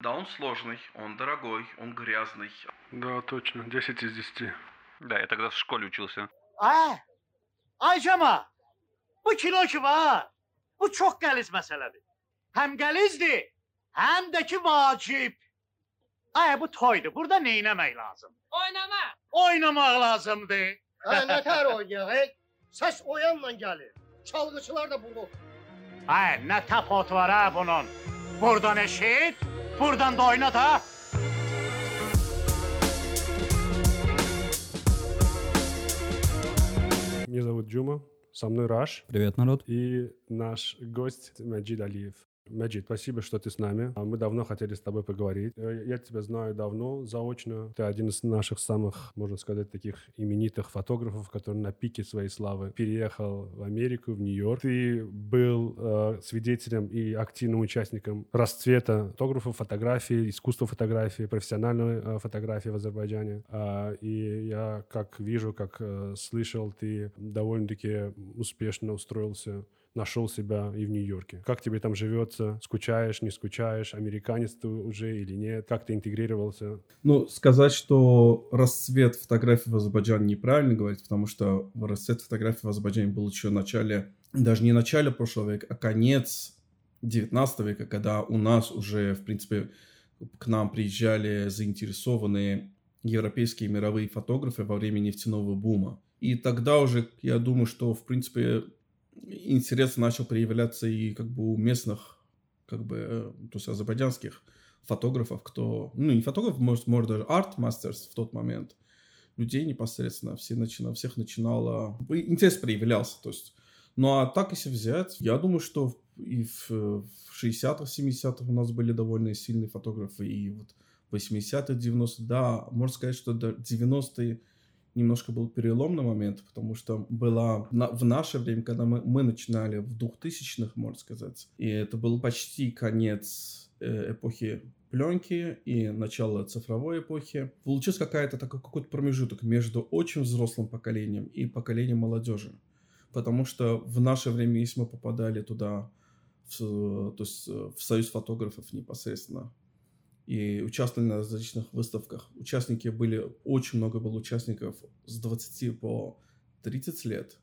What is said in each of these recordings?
Да, он сложный, он дорогой, он грязный. Да, точно, 10 из 10. Да, я тогда в школе учился. Ay, ay Cema, bu kilo ki var, bu çok qəliz məsələdir. Həm qəlizdir, həm də ki vacib. Ay, bu toydur, burada neynəmək lazım? Oynama. Oynamaq lazımdır. Ha ne ter oynuyor he? Ses oyanla gelir. Çalgıçılar da burada. Ay, nə tapot var ha bunun. Buradan eşit, buradan da oyna da. Меня зовут Джума, со мной Раш Привет, народ. и наш гость Маджид Алиев. Маджид, спасибо, что ты с нами. А Мы давно хотели с тобой поговорить. Э, Я тебя знаю давно, заочно. Ты один из наших самых, можно сказать, таких именитых фотографов, который на пике своей славы переехал в Америку, в Нью-Йорк. Ты был э, свидетелем и активным участником расцвета фотографов, фотографии, искусства фотографии, профессиональной э, фотографии в Азербайджане. А, и я как вижу, как э, слышал, ты довольно-таки успешно устроился нашел себя и в Нью-Йорке. Как тебе там живется? Скучаешь, не скучаешь? Американец ты уже или нет? Как ты интегрировался? Ну, сказать, что расцвет фотографий в Азербайджане неправильно говорить, потому что расцвет фотографий в Азербайджане был еще в начале, даже не начале прошлого века, а конец 19 века, когда у нас уже, в принципе, к нам приезжали заинтересованные европейские мировые фотографы во время нефтяного бума. И тогда уже, я думаю, что, в принципе, интерес начал проявляться и как бы у местных, как бы, э, то есть азербайджанских фотографов, кто, ну, не фотографов, может, может даже art masters в тот момент, людей непосредственно, все начинали, всех начинало, интерес проявлялся, то есть, ну, а так, если взять, я думаю, что и в, в 60-х, 70-х у нас были довольно сильные фотографы, и вот 80-х, 90-х, да, можно сказать, что до 90-е немножко был переломный момент, потому что была на, в наше время, когда мы, мы начинали в 2000-х, можно сказать, и это был почти конец э, эпохи пленки и начало цифровой эпохи. Получился какая-то такой какой-то промежуток между очень взрослым поколением и поколением молодежи. Потому что в наше время, если мы попадали туда, в, то есть э, в союз фотографов непосредственно, и участвовали на различных выставках. Участники были, очень много было участников с 20 по 30 лет.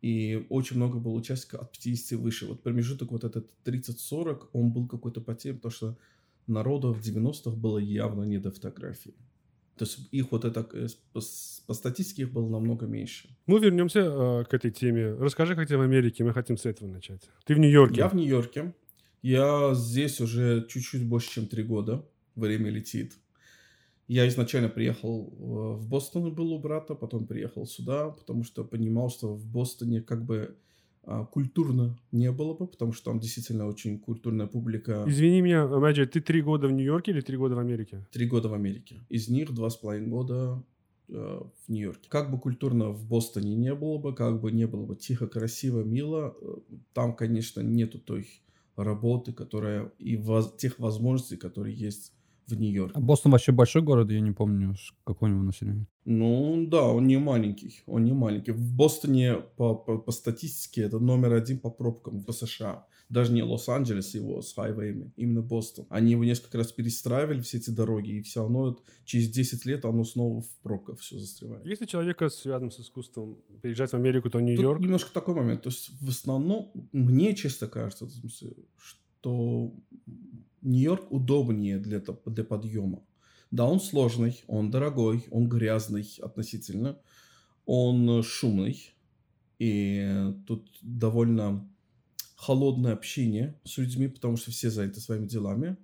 И очень много было участников от 50 и выше. Вот промежуток вот этот 30-40, он был какой-то потерян, потому что народу в 90-х было явно не до фотографий. То есть их вот это, э, по, статистике их было намного меньше. Мы вернемся э, к этой теме. Расскажи, как тебе в Америке. Мы хотим с этого начать. Ты в Нью-Йорке. Я в Нью-Йорке. Я здесь уже чуть-чуть больше, чем три года. Время летит. Я изначально приехал э, в Бостон, был у брата, потом приехал сюда, потому что понимал, что в Бостоне как бы а, культурно не было бы, потому что там действительно очень культурная публика. Извини меня, Маджид, ты три года в Нью-Йорке или три года в Америке? Три года в Америке. Из них два с половиной года э, в Нью-Йорке. Как бы культурно в Бостоне не было бы, как бы не было бы тихо, красиво, мило, э, там, конечно, нету той работы, которая и воз- тех возможностей, которые есть в Нью-Йорке. А Бостон вообще большой город, я не помню, какое у него население. Ну да, он не маленький, он не маленький. В Бостоне по, по, по статистике это номер один по пробкам в США. Даже не Лос-Анджелес его с хайвеями, именно Бостон. Они его несколько раз перестраивали, все эти дороги, и все равно через 10 лет оно снова в пробках все застревает. Если человека связан с искусством приезжать в Америку, то Нью-Йорк. немножко такой момент. То есть в основном, мне честно кажется, что Нью-Йорк удобнее для, для подъема. Да, он сложный, он дорогой, он грязный относительно, он шумный, и тут довольно холодное общение с людьми, потому что все заняты своими делами,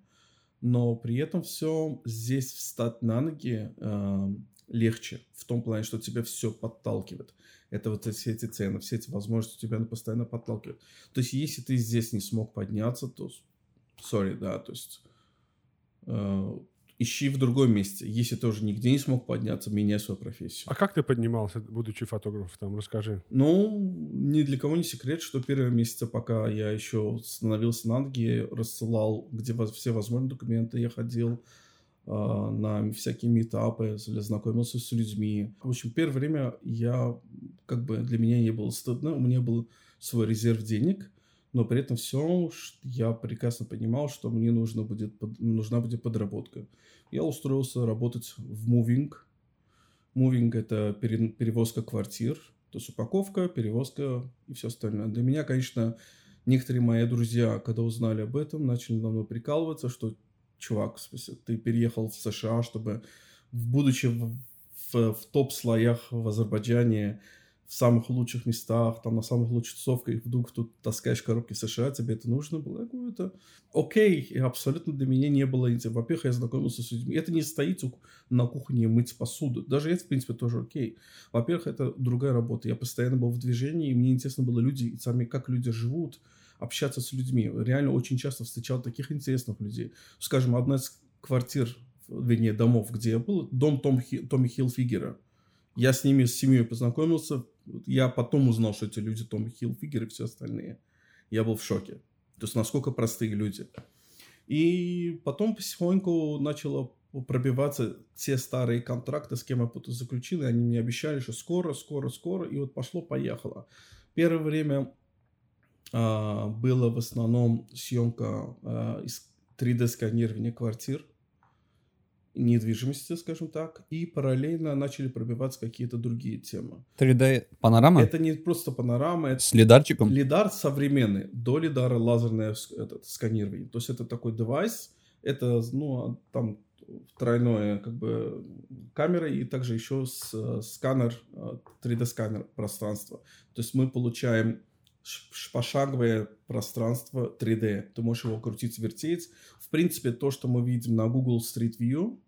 но при этом все здесь встать на ноги э, легче, в том плане, что тебя все подталкивает. Это вот все эти цены, все эти возможности тебя постоянно подталкивают. То есть, если ты здесь не смог подняться, то, сори, да, то есть, э, ищи в другом месте. Если тоже нигде не смог подняться, меняй свою профессию. А как ты поднимался, будучи фотографом? Там, расскажи. Ну, ни для кого не секрет, что первые месяцы, пока я еще становился на ноги, рассылал, где все возможные документы, я ходил э, на всякие метапы, знакомился с людьми. В общем, первое время я, как бы, для меня не было стыдно, у меня был свой резерв денег, но при этом все я прекрасно понимал, что мне нужно будет, нужна будет подработка. Я устроился работать в Moving. Moving – это перевозка квартир, то есть упаковка, перевозка и все остальное. Для меня, конечно, некоторые мои друзья, когда узнали об этом, начали на мной прикалываться, что, чувак, в смысле, ты переехал в США, чтобы, будучи в, в, в топ-слоях в Азербайджане, в самых лучших местах, там на самых лучших тусовках, и вдруг тут таскаешь коробки США, тебе это нужно было? Я говорю, это окей, и абсолютно для меня не было, во-первых, я знакомился с людьми, это не стоит на кухне мыть посуду, даже это, в принципе, тоже окей. Во-первых, это другая работа, я постоянно был в движении, и мне интересно было люди, сами как люди живут, общаться с людьми. Реально очень часто встречал таких интересных людей. Скажем, одна из квартир, вернее, домов, где я был, дом Том, Томми Хилфигера. Я с ними, с семьей познакомился, я потом узнал, что эти люди Том Хилфигер и все остальные. Я был в шоке. То есть, насколько простые люди. И потом потихоньку начало пробиваться те старые контракты, с кем я потом заключил, и они мне обещали, что скоро, скоро, скоро, и вот пошло-поехало. Первое время а, было в основном съемка а, из 3D-сканирования квартир, недвижимости, скажем так, и параллельно начали пробиваться какие-то другие темы. 3D панорама? Это не просто панорама. Это С лидарчиком? Лидар современный, до лидара лазерное этот, сканирование. То есть это такой девайс, это, ну, там тройное как бы камера и также еще с, сканер, 3D-сканер пространства. То есть мы получаем пошаговое пространство 3D. Ты можешь его крутить, вертеть. В принципе, то, что мы видим на Google Street View,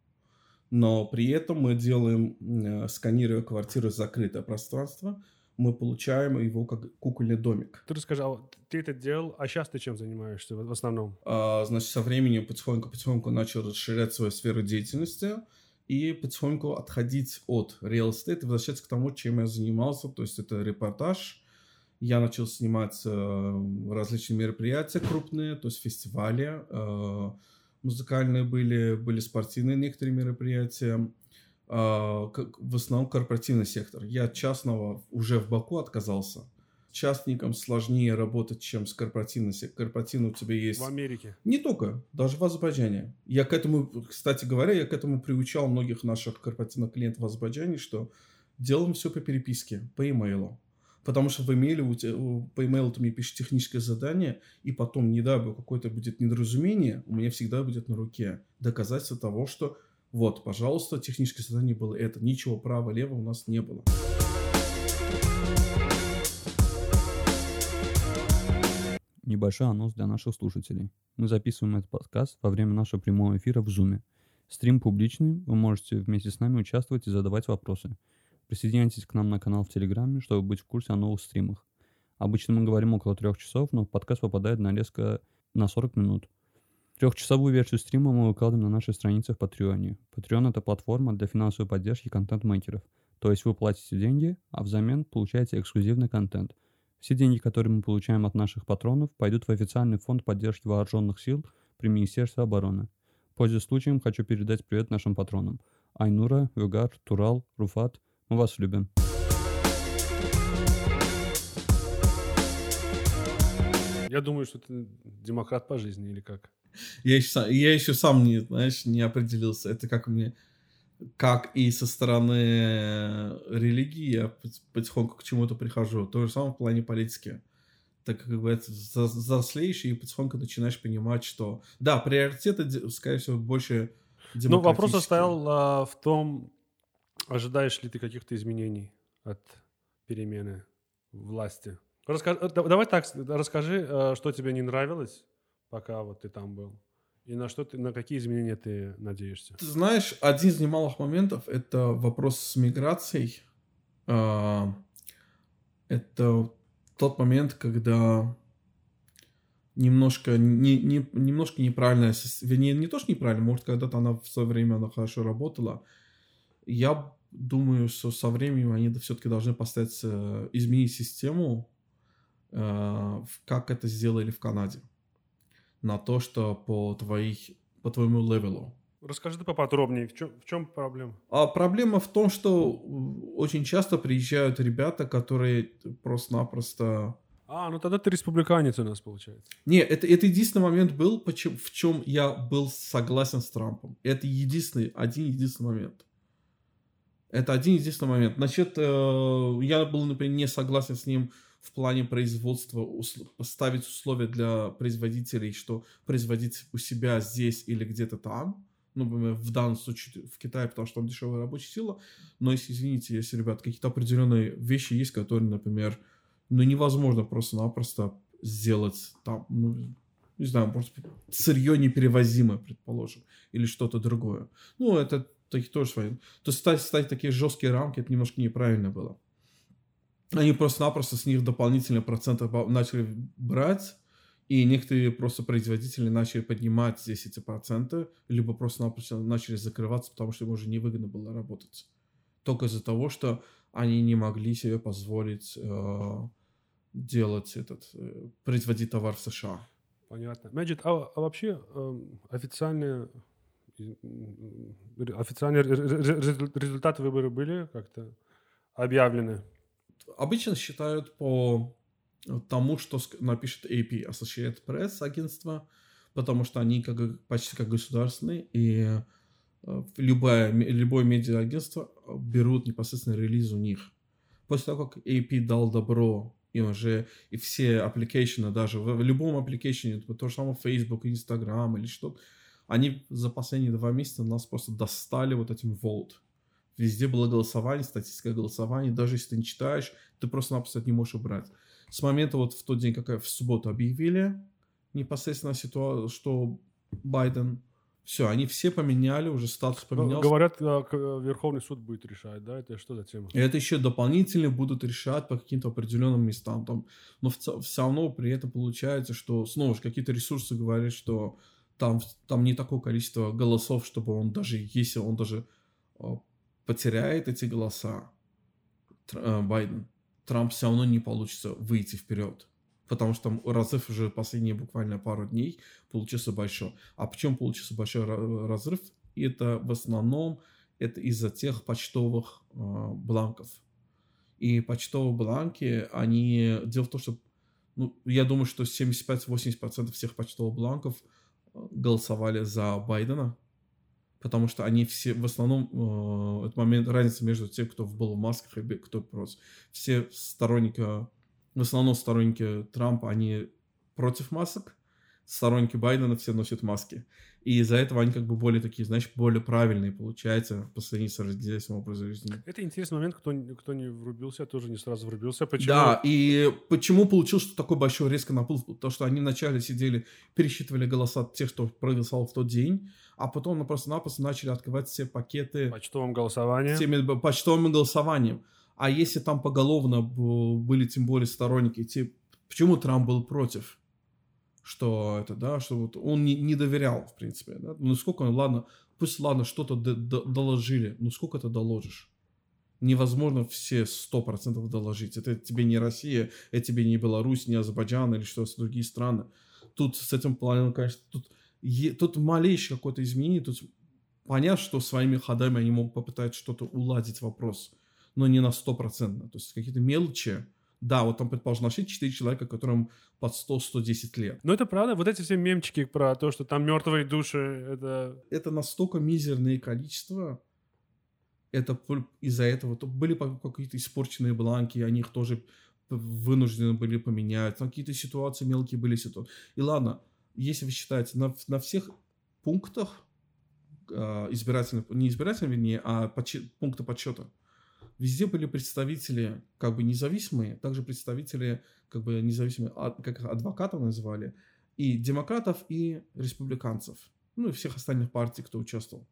но при этом мы делаем, э, сканируя квартиру, закрытое пространство, мы получаем его как кукольный домик. Ты рассказал, ты это делал, а сейчас ты чем занимаешься в основном? А, значит, со временем потихоньку-потихоньку начал расширять свою сферу деятельности и потихоньку отходить от real estate и возвращаться к тому, чем я занимался. То есть это репортаж, я начал снимать э, различные мероприятия крупные, то есть фестивали, э, музыкальные были, были спортивные некоторые мероприятия, э, в основном корпоративный сектор. Я от частного уже в Баку отказался. Частникам сложнее работать, чем с корпоративным сектором. Корпоративный у тебя есть... В Америке? Не только, даже в Азербайджане. Я к этому, кстати говоря, я к этому приучал многих наших корпоративных клиентов в Азербайджане, что делаем все по переписке, по имейлу. Потому что в имейле, у тебя, по имейлу ты мне пишешь техническое задание, и потом, не дай бог, какое-то будет недоразумение, у меня всегда будет на руке доказательство того, что вот, пожалуйста, техническое задание было это. Ничего право-лево у нас не было. Небольшой анонс для наших слушателей. Мы записываем этот подкаст во время нашего прямого эфира в Zoom. Стрим публичный, вы можете вместе с нами участвовать и задавать вопросы. Присоединяйтесь к нам на канал в Телеграме, чтобы быть в курсе о новых стримах. Обычно мы говорим около трех часов, но подкаст попадает на резко на 40 минут. Трехчасовую версию стрима мы выкладываем на нашей странице в Патреоне. Patreon — это платформа для финансовой поддержки контент-мейкеров. То есть вы платите деньги, а взамен получаете эксклюзивный контент. Все деньги, которые мы получаем от наших патронов, пойдут в официальный фонд поддержки вооруженных сил при Министерстве обороны. Пользуясь случаем, хочу передать привет нашим патронам. Айнура, Вегар, Турал, Руфат — вас любим. Я думаю, что ты демократ по жизни или как? Я еще, сам, я еще сам не, знаешь, не определился. Это как мне, как и со стороны религии я потихоньку к чему-то прихожу. То же самое в плане политики. Так как бы это взрослеешь и потихоньку начинаешь понимать, что да, приоритеты, скорее всего, больше Ну, вопрос стоял а, в том, Ожидаешь ли ты каких-то изменений от перемены власти? Раска... Э, давай так, расскажи, э, что тебе не нравилось, пока вот ты там был. И на что ты, на какие изменения ты надеешься? Ты знаешь, один из немалых моментов это вопрос с миграцией. А, это тот момент, когда немножко, не, не, немножко неправильная, вернее, не то, что неправильно, может, когда-то она в свое время она хорошо работала, я думаю, что со временем они все-таки должны поставить, э, изменить систему, э, как это сделали в Канаде, на то, что по, твоих, по твоему левелу. Расскажи ты поподробнее, в чем, в чем проблема? А проблема в том, что очень часто приезжают ребята, которые просто-напросто... А, ну тогда ты республиканец у нас получается. Не, это, это единственный момент был, почему, в чем я был согласен с Трампом. Это единственный, один единственный момент. Это один единственный момент. Значит, э, я был, например, не согласен с ним в плане производства, поставить условия для производителей, что производить у себя здесь или где-то там. Ну, в данном случае в Китае, потому что там дешевая рабочая сила. Но если, извините, если, ребят, какие-то определенные вещи есть, которые, например, ну, невозможно просто-напросто сделать там, ну, не знаю, просто сырье неперевозимое, предположим, или что-то другое. Ну, это такие тоже свои. То есть ставить, ставить такие жесткие рамки, это немножко неправильно было. Они просто-напросто с них дополнительные проценты начали брать, и некоторые просто производители начали поднимать здесь эти проценты, либо просто-напросто начали закрываться, потому что им уже невыгодно было работать. Только из-за того, что они не могли себе позволить э, делать этот, э, производить товар в США. Понятно. Мэджид, а, а вообще эм, официальные официальные ре- ре- ре- результаты выборов были как-то объявлены? Обычно считают по тому, что напишет AP, Associated Press агентство, потому что они как, почти как государственные, и э, любое, любое медиа-агентство э, берут непосредственно релиз у них. После того, как AP дал добро, и уже и все application ы, даже в, в любом application е, то же самое Facebook, Instagram или что они за последние два месяца нас просто достали вот этим vote. Везде было голосование, статистика голосования. Даже если ты не читаешь, ты просто-напросто не можешь убрать. С момента вот в тот день, как в субботу объявили непосредственно ситуацию, что Байден, все, они все поменяли, уже статус Ну, поменялся. Говорят, а, к- Верховный суд будет решать, да? Это что за тема? И это еще дополнительно будут решать по каким-то определенным местам. Там. Но в все равно при этом получается, что снова же какие-то ресурсы говорят, что там, там не такое количество голосов, чтобы он даже, если он даже э, потеряет эти голоса, э, Байден, Трамп все равно не получится выйти вперед. Потому что там разрыв уже последние буквально пару дней получился большой. А почему получился большой ра- разрыв? И это в основном это из-за тех почтовых э, бланков. И почтовые бланки, они... Дело в том, что ну, я думаю, что 75-80% всех почтовых бланков голосовали за Байдена, потому что они все, в основном, э, это момент разница между тем, кто был в масках и кто просто. Все сторонники, в основном сторонники Трампа, они против масок, сторонники Байдена все носят маски. И из-за этого они как бы более такие, знаешь, более правильные получается по сравнению с родительским образом жизни. Это интересный момент, кто, кто не врубился, тоже не сразу врубился. Почему? Да, и почему получилось, что такой большой резко наплыв? Потому что они вначале сидели, пересчитывали голоса тех, кто проголосовал в тот день, а потом ну, просто-напросто начали открывать все пакеты Почтовым голосованием. всеми почтовым голосованием. А если там поголовно были тем более сторонники, те, почему Трамп был против? Что это, да, что вот он не, не доверял, в принципе. Да? Ну сколько, ладно, пусть, ладно, что-то д- д- доложили, ну сколько ты доложишь? Невозможно все 100% доложить. Это тебе не Россия, это тебе не Беларусь, не Азербайджан или что-то другие страны. Тут с этим планом, конечно, тут, е- тут малейшее какое-то изменение, тут понятно, что своими ходами они могут попытаться что-то уладить вопрос, но не на стопроцентно. То есть какие-то мелочи. Да, вот там, предположим, нашли 4 человека, которым под 100-110 лет. Но это правда, вот эти все мемчики про то, что там мертвые души, это... Это настолько мизерное количество, это из-за этого то были какие-то испорченные бланки, они их тоже вынуждены были поменять. Там какие-то ситуации мелкие были ситуации. И ладно, если вы считаете, на, на всех пунктах э, избирательных, не избирательных, вернее, а подсчет- пункты подсчета, везде были представители как бы независимые, также представители как бы независимые, а- как их адвокатов называли, и демократов, и республиканцев, ну и всех остальных партий, кто участвовал.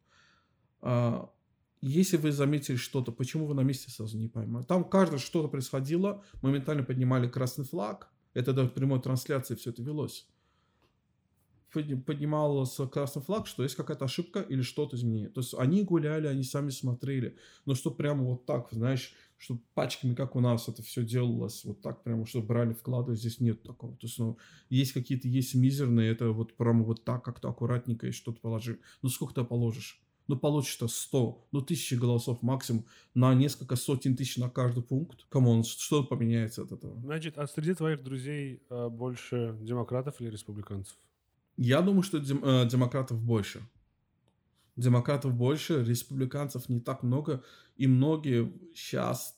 А, Если вы заметили что-то, почему вы на месте сразу не поймали? Там каждое что-то происходило, моментально поднимали красный флаг, это даже прямой трансляции все это велось. Подни- Поднимался красный флаг, что есть какая-то ошибка или что-то изменение. То есть они гуляли, они сами смотрели. Но что прямо вот так, знаешь, что пачками, как у нас это все делалось, вот так прямо, что брали, вкладывали, здесь нет такого. То есть, ну, есть какие-то, есть мизерные, это вот прямо вот так, как-то аккуратненько и что-то положи. Ну, сколько ты положишь? ну, получится 100, ну, тысячи голосов максимум на несколько сотен тысяч на каждый пункт. Come on, что поменяется от этого? Значит, а среди твоих друзей э, больше демократов или республиканцев? Я думаю, что дем- э, демократов больше. Демократов больше, республиканцев не так много. И многие сейчас,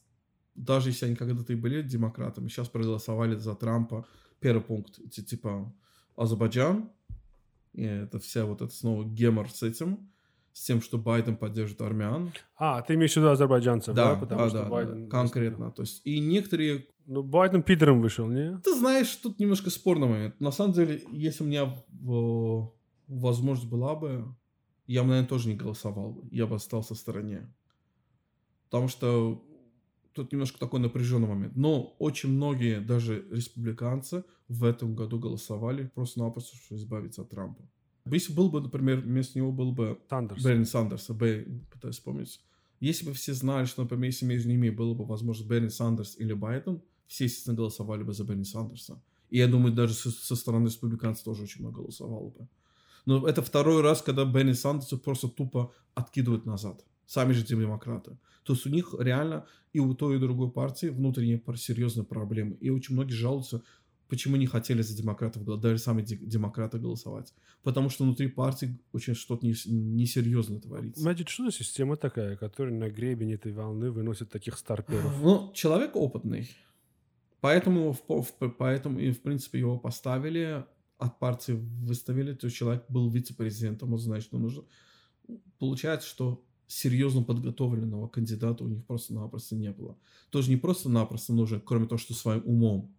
даже если они когда-то и были демократами, сейчас проголосовали за Трампа. Первый пункт, ти- типа Азербайджан. И это вся вот это снова гемор с этим. С тем, что Байден поддержит армян. А, ты имеешь в виду азербайджанцев, да? Да, Потому да, что да, да, Байден... конкретно. То есть, и некоторые Ну, Байден Питером вышел, не? Ты знаешь, тут немножко спорный момент. На самом деле, если у меня возможность была бы, я бы, наверное, тоже не голосовал бы. Я бы остался в стороне. Потому что тут немножко такой напряженный момент. Но очень многие, даже республиканцы, в этом году голосовали просто-напросто, чтобы избавиться от Трампа. Если был бы, например, вместо него был бы Сандерс. Берни Сандерса, Б, пытаюсь вспомнить. Если бы все знали, что, например, если между ними было бы, возможно, Берни Сандерс или Байден, все, естественно, голосовали бы за Берни Сандерса. И я думаю, даже со, со стороны республиканцев тоже очень много голосовало бы. Но это второй раз, когда Берни Сандерса просто тупо откидывают назад. Сами же демократы. То есть у них реально и у той, и у другой партии внутренние серьезные проблемы. И очень многие жалуются, почему не хотели за демократов, даже сами де- демократы голосовать. Потому что внутри партии очень что-то не- несерьезное творится. Значит, что за система такая, которая на гребень этой волны выносит таких старперов? Ну, человек опытный. Поэтому, поэтому и, в принципе, его поставили, от партии выставили, то есть человек был вице-президентом, он знает, что нужно. Получается, что серьезно подготовленного кандидата у них просто-напросто не было. Тоже не просто-напросто нужен, кроме того, что своим умом.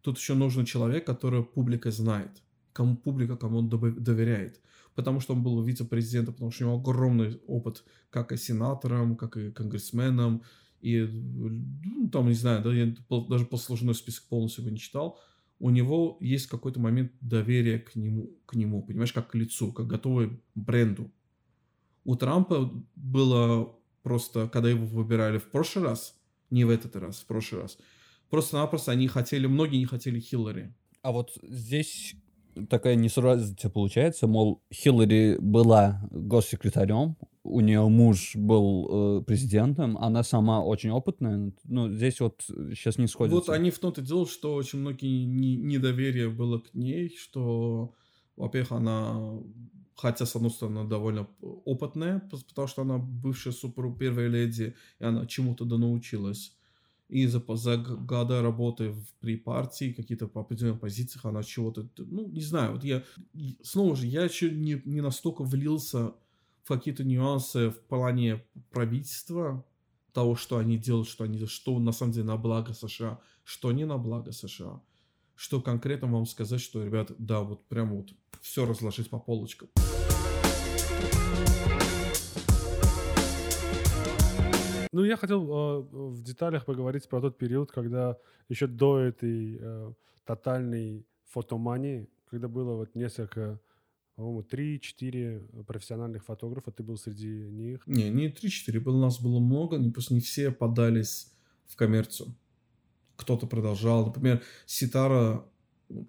Тут еще нужен человек, которого публика знает, кому публика, кому он доверяет. Потому что он был вице-президентом, потому что у него огромный опыт как и сенатором, как и конгрессменом, и ну, там, не знаю, да, я даже послужной список полностью его не читал, у него есть какой-то момент доверия к нему, к нему, понимаешь, как к лицу, как готовый бренду. У Трампа было просто, когда его выбирали в прошлый раз, не в этот раз, в прошлый раз, просто-напросто они хотели, многие не хотели Хиллари. А вот здесь такая несуразица получается, мол, Хиллари была госсекретарем, у нее муж был э, президентом, она сама очень опытная. Ну, здесь вот сейчас не сходится. Вот они в том-то дело, что очень многие не- недоверие было к ней, что, во-первых, она, хотя, с одной стороны, довольно опытная, пос- потому что она бывшая супруг первой леди, и она чему-то да научилась. И за, за года работы в, при партии, какие-то по определенных позициях, она чего-то, ну, не знаю, вот я, снова же, я еще не, не настолько влился какие-то нюансы в плане правительства, того, что они делают, что они что на самом деле на благо США, что не на благо США. Что конкретно вам сказать, что, ребята, да, вот прям вот все разложить по полочкам. Ну, я хотел э, в деталях поговорить про тот период, когда еще до этой э, тотальной фотомании, когда было вот несколько, по-моему, 3-4 профессиональных фотографа, ты был среди них. Не, не 3-4, было, нас было много, не, просто не все подались в коммерцию. Кто-то продолжал. Например, Ситара,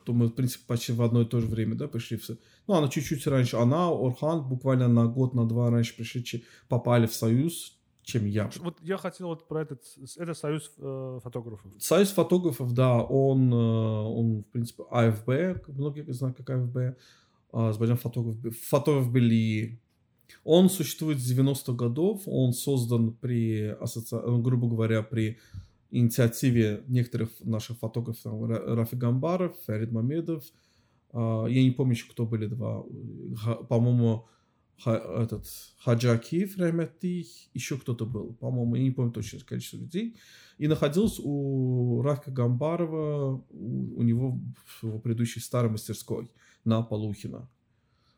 то мы, в принципе, почти в одно и то же время, да, пришли в... со- Ну, она чуть-чуть раньше. Она, Орхан, буквально на год, на два раньше пришли, попали в Союз, чем я. Вот я хотел вот про этот, это союз э, фотографов. Союз фотографов, да, он, э, он, в принципе, АФБ, многие знают, как АФБ, Азербайджан фотограф, фотограф Бели. Он существует с 90-х годов, он создан при, ассоци... э, грубо говоря, при инициативе некоторых наших фотографов, там, Ра- Рафи Гамбаров, Фарид Мамедов, а, я не помню, еще кто были два, по-моему, этот Хаджа Акиев, Рахметти, еще кто-то был, по-моему, я не помню точное количество людей. И находился у Рафика Гамбарова, у, у него в его предыдущей старой мастерской на Полухина.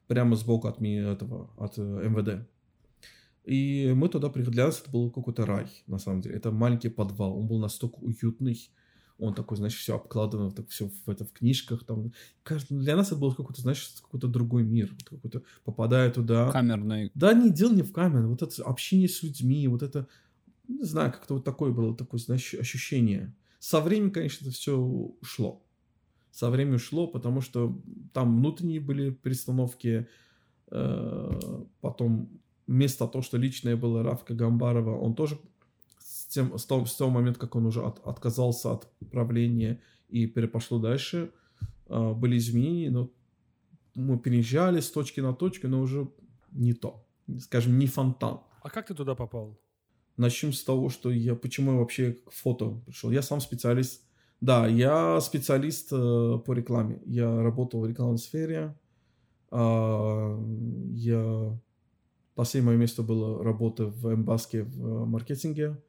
Прямо сбоку от этого, от э, МВД. И мы туда приехали. Для нас это был какой-то рай, на самом деле. Это маленький подвал. Он был настолько уютный. Он такой, знаешь, все обкладано, так все в, это, в книжках. Там. Кажется, для нас это был какой-то, знаешь, какой-то другой мир. Вот Какой-то, попадая туда. Камерный. Да, не дело не в камере, вот это общение с людьми, вот это, не знаю, как-то вот такое было, такое, знаешь, ощущение. Со временем, конечно, это все ушло. Со временем ушло, потому что там внутренние были перестановки, э, потом вместо того, что личное было Рафка Гамбарова, он тоже с, тем, с, того, с того момента, как он уже от, отказался от правления и перепошло дальше, э, были изменения, но мы переезжали с точки на точку, но уже не то. Скажем, не фонтан. А как ты туда попал? Начнем с того, что я почему я вообще к фото пришел. Я сам специалист. Да, я специалист э, по рекламе. Я работал в рекламной сфере. Э, я последнее мое место было работа в Эмбаске в э, маркетинге.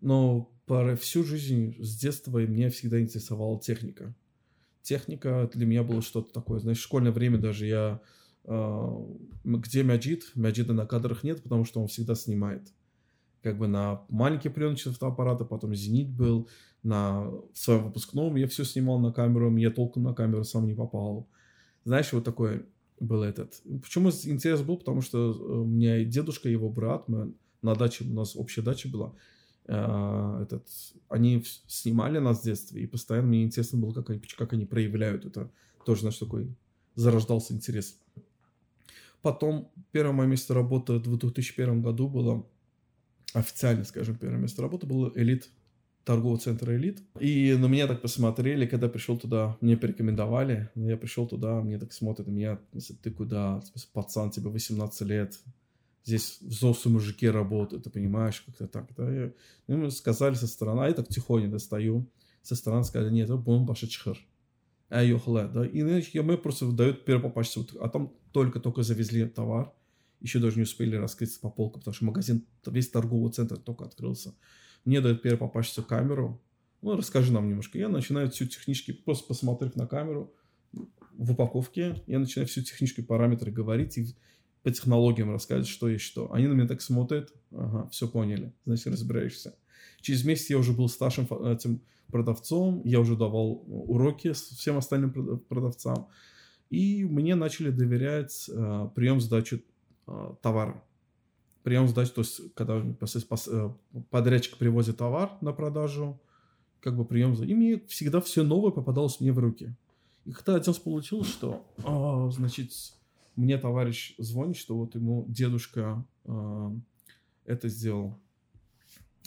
Но всю жизнь с детства меня всегда интересовала техника. Техника для меня было что-то такое. Знаешь, в школьное время даже я... Э, где Мяджид? Мяджида на кадрах нет, потому что он всегда снимает как бы на маленькие пленочные фотоаппараты, потом «Зенит» был, на своем выпускном я все снимал на камеру, я толком на камеру сам не попал. Знаешь, вот такой был этот. Почему интерес был? Потому что э, у меня дедушка, его брат, мы на даче, у нас общая дача была, э, этот, они снимали нас в детстве, и постоянно мне интересно было, как они, как они проявляют это. Тоже, знаешь, такой зарождался интерес. Потом первое мое место работы в 2001 году было официально, скажем, первое место работы было элит торгового центра «Элит». И на меня так посмотрели, когда пришел туда, мне порекомендовали, я пришел туда, мне так смотрят меня, ты куда, пацан, тебе 18 лет, здесь взрослые мужики работают, ты понимаешь, как-то так, да. И, ну, сказали со стороны, а я так тихонько достаю, со стороны сказали, нет, это бомба чхыр. А ёхла, да. И мы просто дают первый попасть, а там только-только завезли товар, еще даже не успели раскрыться по полкам, потому что магазин, весь торговый центр только открылся. Мне дают первую попавшуюся камеру. Ну, расскажи нам немножко. Я начинаю всю технически, просто посмотрев на камеру в упаковке, я начинаю всю технические параметры говорить и по технологиям рассказывать, что есть что. Они на меня так смотрят, ага, все поняли, значит, разбираешься. Через месяц я уже был старшим этим продавцом, я уже давал уроки всем остальным продавцам, и мне начали доверять э, прием сдачи Э, товар. Прием сдачи, то есть когда э, подрядчик привозит товар на продажу, как бы прием И мне всегда все новое попадалось мне в руки. И когда один раз получилось, что, а, значит, мне товарищ звонит, что вот ему дедушка э, это сделал.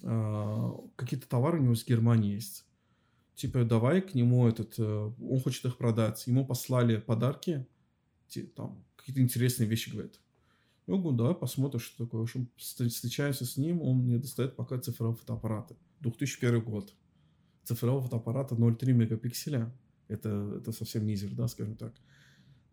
Э, какие-то товары у него из Германии есть. Типа, давай к нему этот, э, он хочет их продать. Ему послали подарки, там, какие-то интересные вещи, говорят. Я говорю, давай посмотрим, что такое. В общем, встречаемся с ним, он мне достает пока цифровые фотоаппараты. 2001 год. Цифрового фотоаппарата 0,3 мегапикселя. Это, это совсем низер, да, скажем так.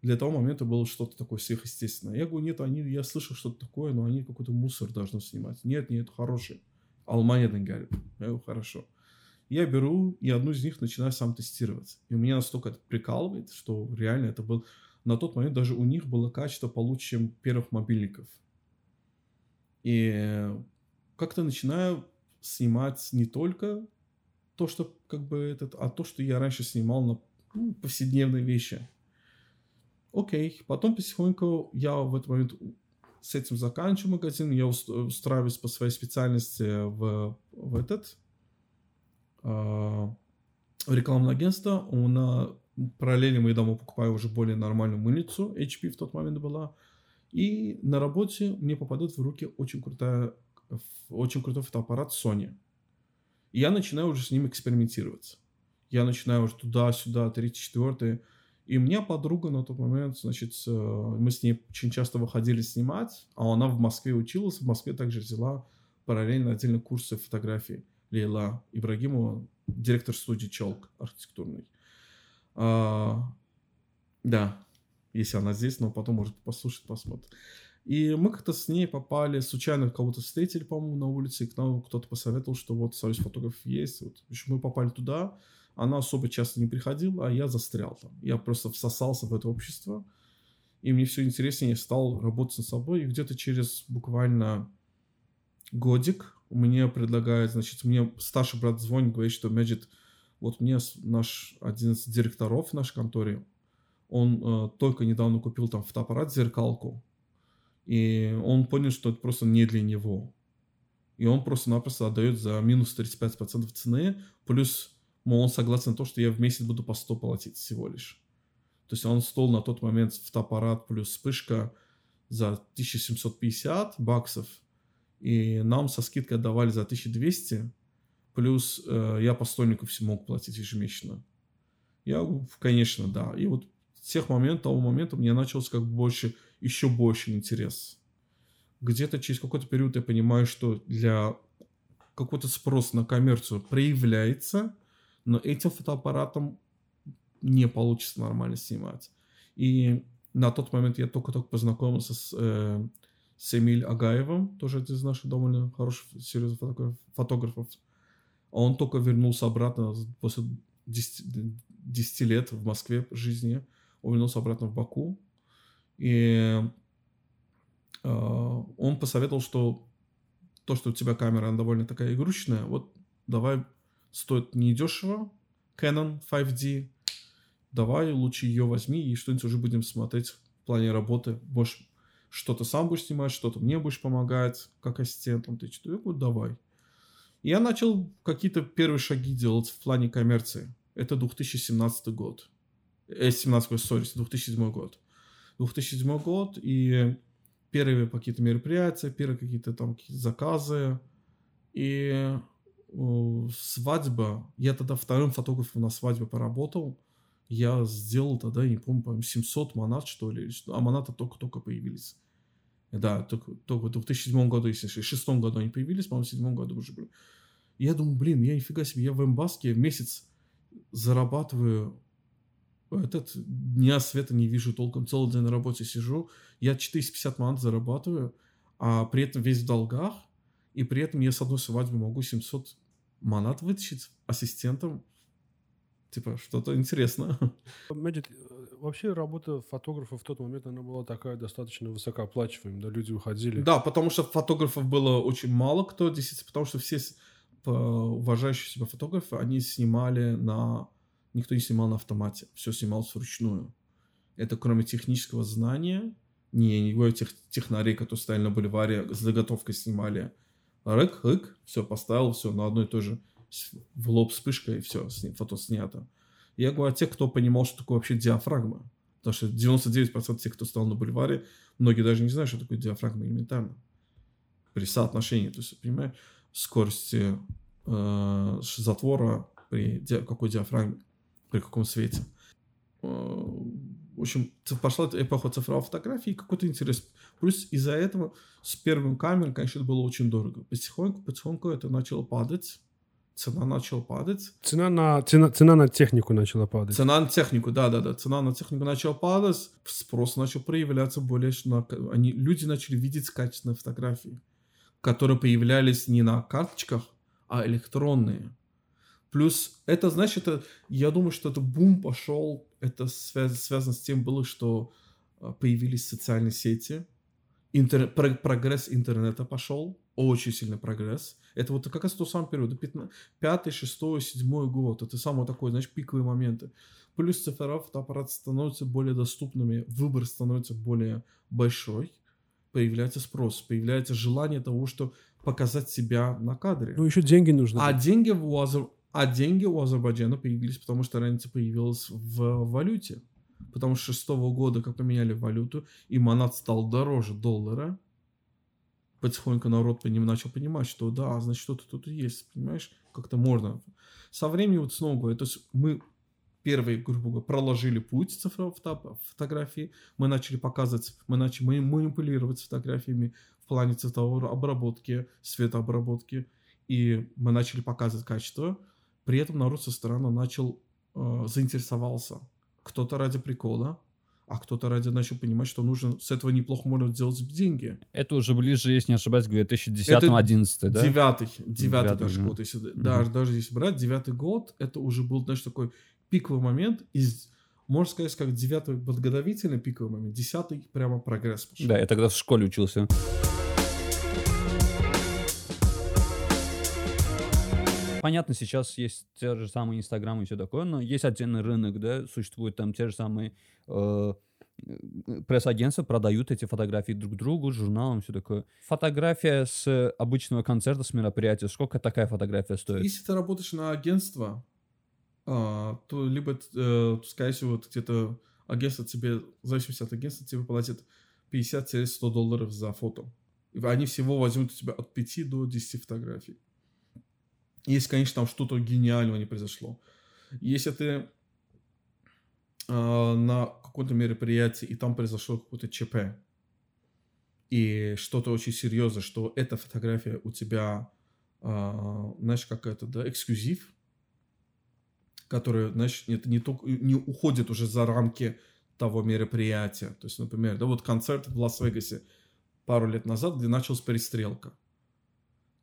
Для того момента было что-то такое сверхъестественное. Я говорю, нет, они, я слышал что-то такое, но они какой-то мусор должны снимать. Нет, нет, хороший. Алманин говорит. Я говорю, хорошо. Я беру и одну из них начинаю сам тестировать. И меня настолько это прикалывает, что реально это был на тот момент даже у них было качество получше, чем первых мобильников. И как-то начинаю снимать не только то, что как бы этот, а то, что я раньше снимал на ну, повседневные вещи. Окей, потом потихоньку я в этот момент с этим заканчиваю магазин, я устраиваюсь по своей специальности в, в этот э, в рекламное агентство. У нас Параллельно мы дома покупаем уже более нормальную мыльницу, HP в тот момент была. И на работе мне попадает в руки очень, крутая, очень крутой фотоаппарат Sony. И я начинаю уже с ним экспериментировать. Я начинаю уже туда-сюда, третий, четвертый. И у меня подруга на тот момент, значит, э, мы с ней очень часто выходили снимать, а она в Москве училась, в Москве также взяла параллельно отдельно курсы фотографии. Лейла Ибрагимова, директор студии «Челк» архитектурный. А, да, если она здесь, но потом может послушать, посмотрит. И мы как-то с ней попали, случайно кого-то встретили, по-моему, на улице, и к нам кто-то посоветовал, что вот союз фотограф есть. Вот. В общем, мы попали туда, она особо часто не приходила, а я застрял там. Я просто всосался в это общество, и мне все интереснее стал работать над собой, и где-то через буквально годик мне предлагает, значит, мне старший брат звонит, говорит, что Magic вот мне наш один из директоров в нашей конторе, он э, только недавно купил там фотоаппарат, зеркалку, и он понял, что это просто не для него. И он просто-напросто отдает за минус 35% цены, плюс мол, он согласен на то, что я в месяц буду по 100 платить всего лишь. То есть он стол на тот момент фотоаппарат плюс вспышка за 1750 баксов, и нам со скидкой отдавали за 1200, плюс э, я по стольнику все мог платить ежемесячно. Я, конечно, да. И вот с тех моментов, того момента мне начался как бы больше, еще больше интерес. Где-то через какой-то период я понимаю, что для какой-то спрос на коммерцию проявляется, но этим фотоаппаратом не получится нормально снимать. И на тот момент я только-только познакомился с, э, с Эмиль Агаевым, тоже один из наших довольно хороших, серьезных фотограф, фотографов. Он только вернулся обратно после 10, 10 лет в Москве жизни. Он вернулся обратно в Баку. И э, он посоветовал, что то, что у тебя камера она довольно такая игрушечная, вот давай стоит недешево, Canon 5D, давай лучше ее возьми и что-нибудь уже будем смотреть в плане работы. Больше что-то сам будешь снимать, что-то мне будь помогать, как ассистентом. Ты что, я говорю, давай. Я начал какие-то первые шаги делать в плане коммерции. Это 2017 год. Э, 17 год, сори, 2007 год. 2007 год, и первые какие-то мероприятия, первые какие-то там какие заказы. И э, свадьба, я тогда вторым фотографом на свадьбе поработал. Я сделал тогда, не помню, по 700 монат, что ли, а монаты только-только появились. Да, только, только в 2007 году, если в 2006 году они появились, по-моему, в 2007 году уже были. Я думаю, блин, я нифига себе, я в Эмбаске в месяц зарабатываю этот дня света не вижу толком, целый день на работе сижу, я 450 монат зарабатываю, а при этом весь в долгах, и при этом я с одной свадьбы могу 700 монат вытащить ассистентом. Типа, что-то интересно. Медит, вообще работа фотографа в тот момент, она была такая достаточно высокооплачиваемая, да, люди уходили. Да, потому что фотографов было очень мало кто, действительно, потому что все уважающие себя фотографы, они снимали на никто не снимал на автомате, все снималось вручную. Это кроме технического знания, не, не говорю тех технарей, которые стояли на бульваре, с заготовкой снимали. Рык, рык, все, поставил, все, на одной и той же в лоб вспышка, и все, фото снято. Я говорю о тех, кто понимал, что такое вообще диафрагма. Потому что 99% тех, кто стал на бульваре, многие даже не знают, что такое диафрагма элементарно. При соотношении, то есть, понимаешь, скорости э, затвора при ди какой диафрагме при каком свете. Э, в общем, пошла эпоха цифровой фотографии и какой-то интерес. Плюс из-за этого с первым камерой, конечно, это было очень дорого. Потихоньку, потихоньку это начало падать. Цена начала падать. Цена на, цена, цена на технику начала падать. Цена на технику, да-да-да. Цена на технику начала падать. Спрос начал проявляться более... На, они, люди начали видеть качественные фотографии, которые появлялись не на карточках, а электронные. Плюс это, знаешь, это, я думаю, что это бум пошел, это связ, связано с тем было, что а, появились социальные сети, интер, про, прогресс интернета пошел, очень сильный прогресс. Это вот как раз тот самый период, 5, 6, 7 год, это самый такой, знаешь, пиковые моменты. Плюс цифровые фотоаппараты становятся более доступными, выбор становится более большой, появляется спрос, появляется желание того, что показать себя на кадре. Ну, еще деньги нужны. А деньги у, Азер... А деньги у Азербайджана появились, потому что разница появилась в валюте. Потому что шестого года, как поменяли валюту, и манат стал дороже доллара, потихоньку народ поним, начал понимать, что да, значит, что-то тут есть, понимаешь, как-то можно. Со временем, вот снова говорю, то есть мы первые, грубо говоря, проложили путь цифровой фото фотографии, мы начали показывать, мы начали манипулировать фотографиями в плане цветовой обработки, светообработки, и мы начали показывать качество, при этом народ со стороны начал э, заинтересовался. Кто-то ради прикола, а кто-то ради начал понимать, что нужно с этого неплохо можно сделать деньги. Это уже ближе, если не ошибаюсь, к 2010-2011, да? Девятый, девятый даже год. Если, mm-hmm. даже, даже если брать, девятый год, это уже был, знаешь, такой пиковый момент из можно сказать, как девятый подготовительный пиковый момент, десятый прямо прогресс пошел. Да, я тогда в школе учился. понятно, сейчас есть те же самые Инстаграмы и все такое, но есть отдельный рынок, да, существуют там те же самые э, пресс-агентства продают эти фотографии друг другу, журналам, все такое. Фотография с обычного концерта, с мероприятия, сколько такая фотография стоит? Если ты работаешь на агентство, то либо, э, скорее всего, где-то агентство тебе, в зависимости от агентства, тебе платит 50-100 долларов за фото. Они всего возьмут у тебя от 5 до 10 фотографий. Если, конечно, там что-то гениального не произошло. Если ты э, на каком-то мероприятии, и там произошло какое-то ЧП, и что-то очень серьезное, что эта фотография у тебя, э, знаешь, как это, да, эксклюзив, который, знаешь, не, только, не уходит уже за рамки того мероприятия. То есть, например, да, вот концерт в Лас-Вегасе пару лет назад, где началась перестрелка.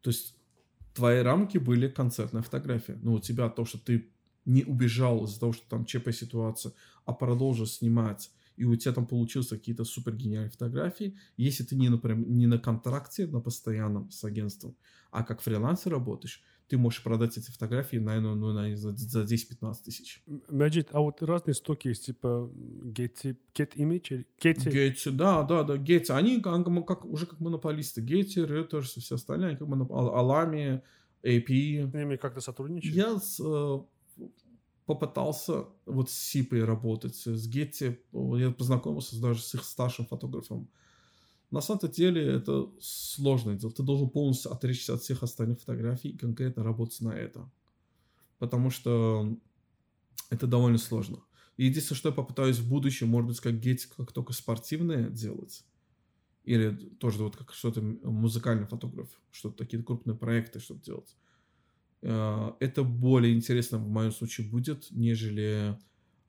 То есть твои рамки были концертная фотография. Но у тебя то, что ты не убежал из-за того, что там ЧП ситуация, а продолжил снимать, и у тебя там получились какие-то супер гениальные фотографии, если ты не, например, не на контракте, на постоянном с агентством, а как фрилансер работаешь, ты можешь продать эти фотографии, наверное, ну, наверное за, за 10-15 тысяч. Magic, а вот разные стоки есть, типа Getty, Get Image, или Getty. Getty, да, да, да, Getty. Они как, как, уже как монополисты. Getty, Reuters и все остальные, они как монополисты. Alamy, AP. С ними как-то сотрудничаешь? Я с, э, попытался вот с Сипой работать, с Getty. Я познакомился даже с их старшим фотографом. На самом деле это сложное дело. Ты должен полностью отречься от всех остальных фотографий и конкретно работать на это. Потому что это довольно сложно. единственное, что я попытаюсь в будущем, может быть, как Гетти, как только спортивные делать. Или тоже вот как что-то музыкальный фотограф, что-то такие крупные проекты, чтобы делать. Э, это более интересно в моем случае будет, нежели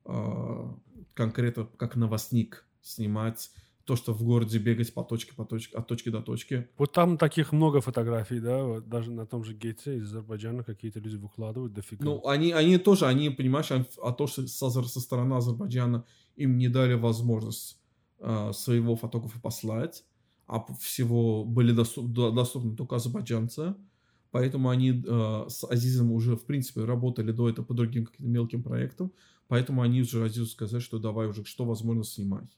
э, конкретно как новостник снимать то, что в городе бегать по точке, по точке, от точки до точки. Вот там таких много фотографий, да, вот даже на том же гете из Азербайджана какие-то люди выкладывают дофига. Ну, они, они тоже, они, понимаешь, а то, что со, со стороны Азербайджана им не дали возможность э, своего фотографа послать, а всего были доступ, доступны только азербайджанцы, поэтому они э, с Азизом уже, в принципе, работали до этого по другим каким-то мелким проектам, поэтому они уже Азизу сказали, что давай уже, что возможно, снимать.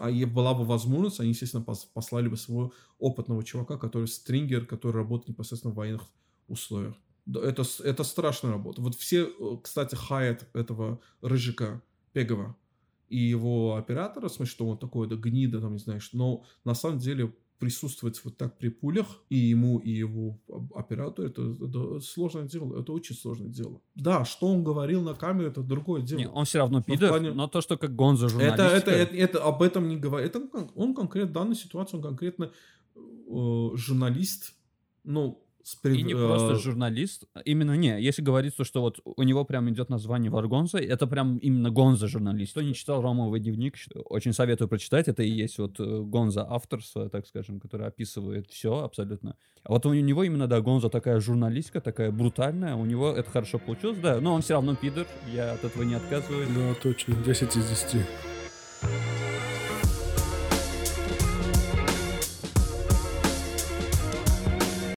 А была бы возможность, они, естественно, послали бы своего опытного чувака, который стрингер, который работает непосредственно в военных условиях. Это, это страшная работа. Вот все, э, кстати, хаят этого Рыжика Пегова и его оператора, в смысле, что он такой, да, гнида, там, не знаешь, но на самом деле присутствовать вот так при пулях и ему, и его оператору, это, это сложное дело, это очень сложное дело. Да, что он говорил на камере, это другое дело. Не, он все равно пидор, но, плане... но то, что как Гонза журналистика... Это, это, это, это, об этом не говорит. Это он конкретно, в данной ситуации, он конкретно э, журналист, ну, и не просто э, журналист. Именно не. Если говорить то, что вот у него прям идет название Варгонза, это прям именно Гонза журналист. Кто не читал Ромовый дневник, очень советую прочитать. Это и есть вот э, Гонза авторство, так скажем, который описывает все абсолютно. А вот у него именно, да, Гонза такая журналистка, такая брутальная. У него это хорошо получилось, да. Но он все равно пидор, я от этого не отказываюсь. Да, точно. 10 из 10.